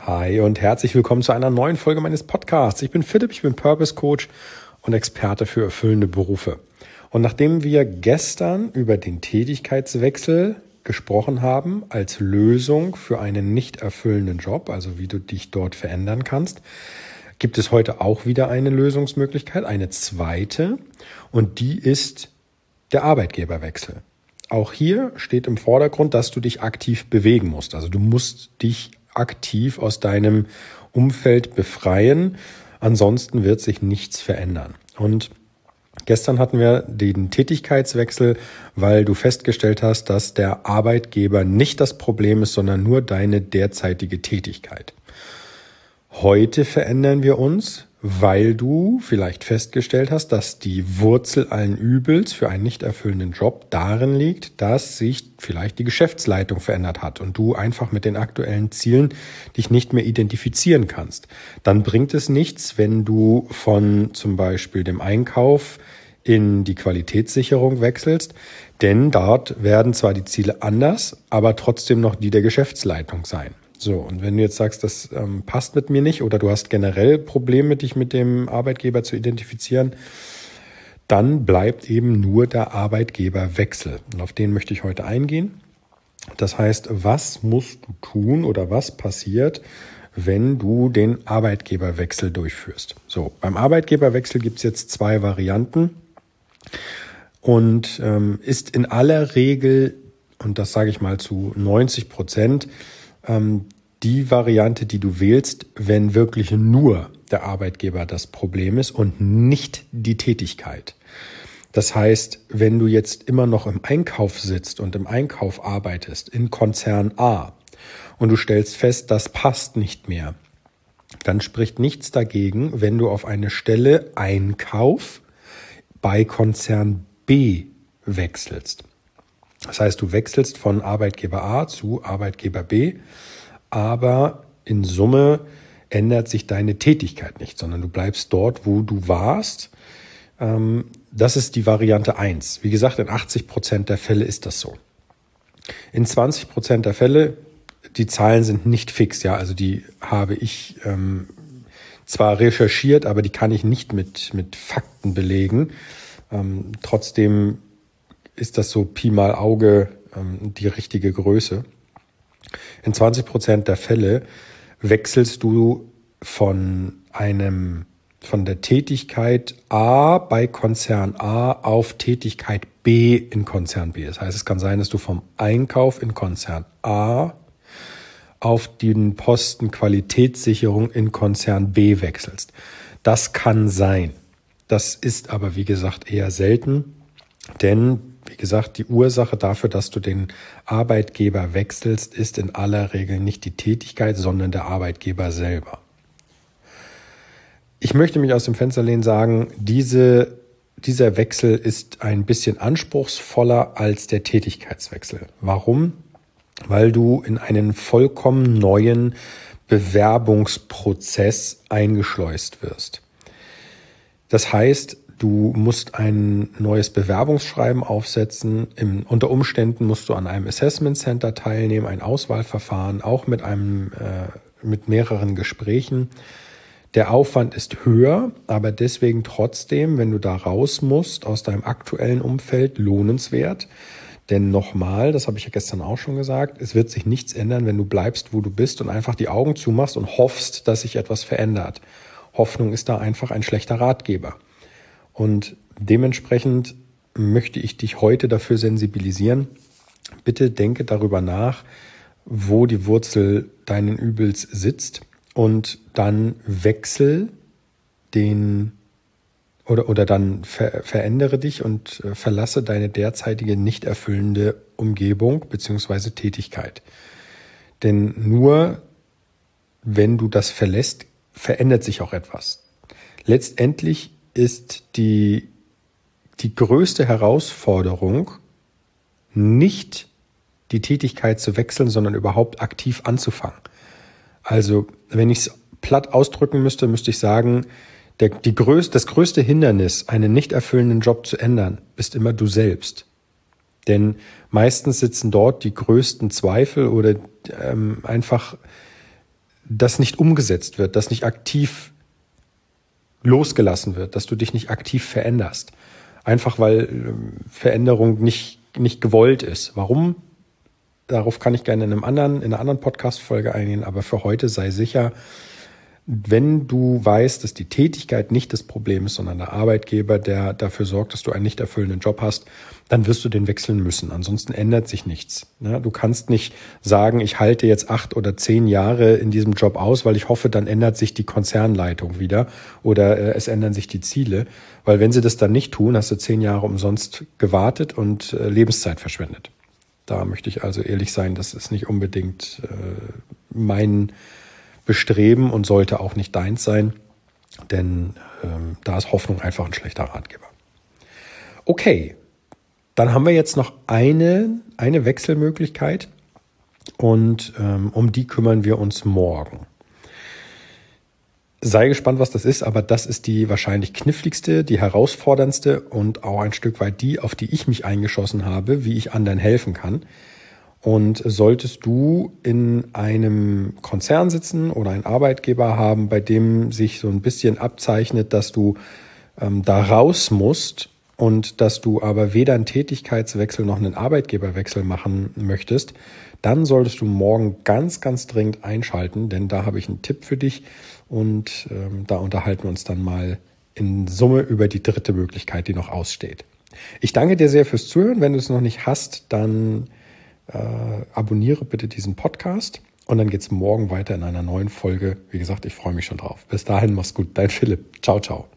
Hi und herzlich willkommen zu einer neuen Folge meines Podcasts. Ich bin Philipp, ich bin Purpose Coach und Experte für erfüllende Berufe. Und nachdem wir gestern über den Tätigkeitswechsel gesprochen haben als Lösung für einen nicht erfüllenden Job, also wie du dich dort verändern kannst, gibt es heute auch wieder eine Lösungsmöglichkeit, eine zweite, und die ist der Arbeitgeberwechsel. Auch hier steht im Vordergrund, dass du dich aktiv bewegen musst. Also du musst dich aktiv aus deinem Umfeld befreien. Ansonsten wird sich nichts verändern. Und Gestern hatten wir den Tätigkeitswechsel, weil du festgestellt hast, dass der Arbeitgeber nicht das Problem ist, sondern nur deine derzeitige Tätigkeit. Heute verändern wir uns, weil du vielleicht festgestellt hast, dass die Wurzel allen Übels für einen nicht erfüllenden Job darin liegt, dass sich vielleicht die Geschäftsleitung verändert hat und du einfach mit den aktuellen Zielen dich nicht mehr identifizieren kannst. Dann bringt es nichts, wenn du von zum Beispiel dem Einkauf in die Qualitätssicherung wechselst, denn dort werden zwar die Ziele anders, aber trotzdem noch die der Geschäftsleitung sein. So, und wenn du jetzt sagst, das ähm, passt mit mir nicht oder du hast generell Probleme, dich mit dem Arbeitgeber zu identifizieren, dann bleibt eben nur der Arbeitgeberwechsel. Und auf den möchte ich heute eingehen. Das heißt, was musst du tun oder was passiert, wenn du den Arbeitgeberwechsel durchführst? So, beim Arbeitgeberwechsel gibt es jetzt zwei Varianten und ähm, ist in aller Regel, und das sage ich mal zu 90 Prozent, ähm, die Variante, die du wählst, wenn wirklich nur der Arbeitgeber das Problem ist und nicht die Tätigkeit. Das heißt, wenn du jetzt immer noch im Einkauf sitzt und im Einkauf arbeitest, in Konzern A, und du stellst fest, das passt nicht mehr, dann spricht nichts dagegen, wenn du auf eine Stelle Einkauf bei Konzern B wechselst. Das heißt, du wechselst von Arbeitgeber A zu Arbeitgeber B aber in Summe ändert sich deine Tätigkeit nicht, sondern du bleibst dort, wo du warst. Ähm, das ist die Variante eins. Wie gesagt, in 80 Prozent der Fälle ist das so. In 20 Prozent der Fälle, die Zahlen sind nicht fix, ja, also die habe ich ähm, zwar recherchiert, aber die kann ich nicht mit, mit Fakten belegen. Ähm, trotzdem ist das so Pi mal Auge ähm, die richtige Größe. In 20 Prozent der Fälle wechselst du von einem von der Tätigkeit A bei Konzern A auf Tätigkeit B in Konzern B. Das heißt, es kann sein, dass du vom Einkauf in Konzern A auf den Posten Qualitätssicherung in Konzern B wechselst. Das kann sein. Das ist aber, wie gesagt, eher selten, denn wie gesagt, die Ursache dafür, dass du den Arbeitgeber wechselst, ist in aller Regel nicht die Tätigkeit, sondern der Arbeitgeber selber. Ich möchte mich aus dem Fenster lehnen sagen, diese, dieser Wechsel ist ein bisschen anspruchsvoller als der Tätigkeitswechsel. Warum? Weil du in einen vollkommen neuen Bewerbungsprozess eingeschleust wirst. Das heißt, Du musst ein neues Bewerbungsschreiben aufsetzen. Im, unter Umständen musst du an einem Assessment Center teilnehmen, ein Auswahlverfahren, auch mit einem, äh, mit mehreren Gesprächen. Der Aufwand ist höher, aber deswegen trotzdem, wenn du da raus musst aus deinem aktuellen Umfeld, lohnenswert. Denn nochmal, das habe ich ja gestern auch schon gesagt, es wird sich nichts ändern, wenn du bleibst, wo du bist und einfach die Augen zumachst und hoffst, dass sich etwas verändert. Hoffnung ist da einfach ein schlechter Ratgeber. Und dementsprechend möchte ich dich heute dafür sensibilisieren. Bitte denke darüber nach, wo die Wurzel deinen Übels sitzt und dann wechsel den oder, oder dann ver, verändere dich und äh, verlasse deine derzeitige nicht erfüllende Umgebung beziehungsweise Tätigkeit. Denn nur wenn du das verlässt, verändert sich auch etwas. Letztendlich ist die, die größte Herausforderung, nicht die Tätigkeit zu wechseln, sondern überhaupt aktiv anzufangen. Also, wenn ich es platt ausdrücken müsste, müsste ich sagen, der, die größte, das größte Hindernis, einen nicht erfüllenden Job zu ändern, bist immer du selbst. Denn meistens sitzen dort die größten Zweifel oder ähm, einfach das nicht umgesetzt wird, dass nicht aktiv losgelassen wird, dass du dich nicht aktiv veränderst. Einfach weil ähm, Veränderung nicht, nicht gewollt ist. Warum? Darauf kann ich gerne in einem anderen, in einer anderen Podcast-Folge eingehen, aber für heute sei sicher, wenn du weißt, dass die Tätigkeit nicht das Problem ist, sondern der Arbeitgeber, der dafür sorgt, dass du einen nicht erfüllenden Job hast, dann wirst du den wechseln müssen. Ansonsten ändert sich nichts. Du kannst nicht sagen, ich halte jetzt acht oder zehn Jahre in diesem Job aus, weil ich hoffe, dann ändert sich die Konzernleitung wieder oder äh, es ändern sich die Ziele. Weil wenn sie das dann nicht tun, hast du zehn Jahre umsonst gewartet und äh, Lebenszeit verschwendet. Da möchte ich also ehrlich sein, das ist nicht unbedingt äh, mein Bestreben und sollte auch nicht deins sein, denn ähm, da ist Hoffnung einfach ein schlechter Ratgeber. Okay, dann haben wir jetzt noch eine, eine Wechselmöglichkeit und ähm, um die kümmern wir uns morgen. Sei gespannt, was das ist, aber das ist die wahrscheinlich kniffligste, die herausforderndste und auch ein Stück weit die, auf die ich mich eingeschossen habe, wie ich anderen helfen kann. Und solltest du in einem Konzern sitzen oder einen Arbeitgeber haben, bei dem sich so ein bisschen abzeichnet, dass du ähm, da raus musst und dass du aber weder einen Tätigkeitswechsel noch einen Arbeitgeberwechsel machen möchtest, dann solltest du morgen ganz, ganz dringend einschalten, denn da habe ich einen Tipp für dich und ähm, da unterhalten wir uns dann mal in Summe über die dritte Möglichkeit, die noch aussteht. Ich danke dir sehr fürs Zuhören. Wenn du es noch nicht hast, dann äh, abonniere bitte diesen Podcast und dann geht es morgen weiter in einer neuen Folge. Wie gesagt, ich freue mich schon drauf. Bis dahin, mach's gut. Dein Philipp. Ciao, ciao.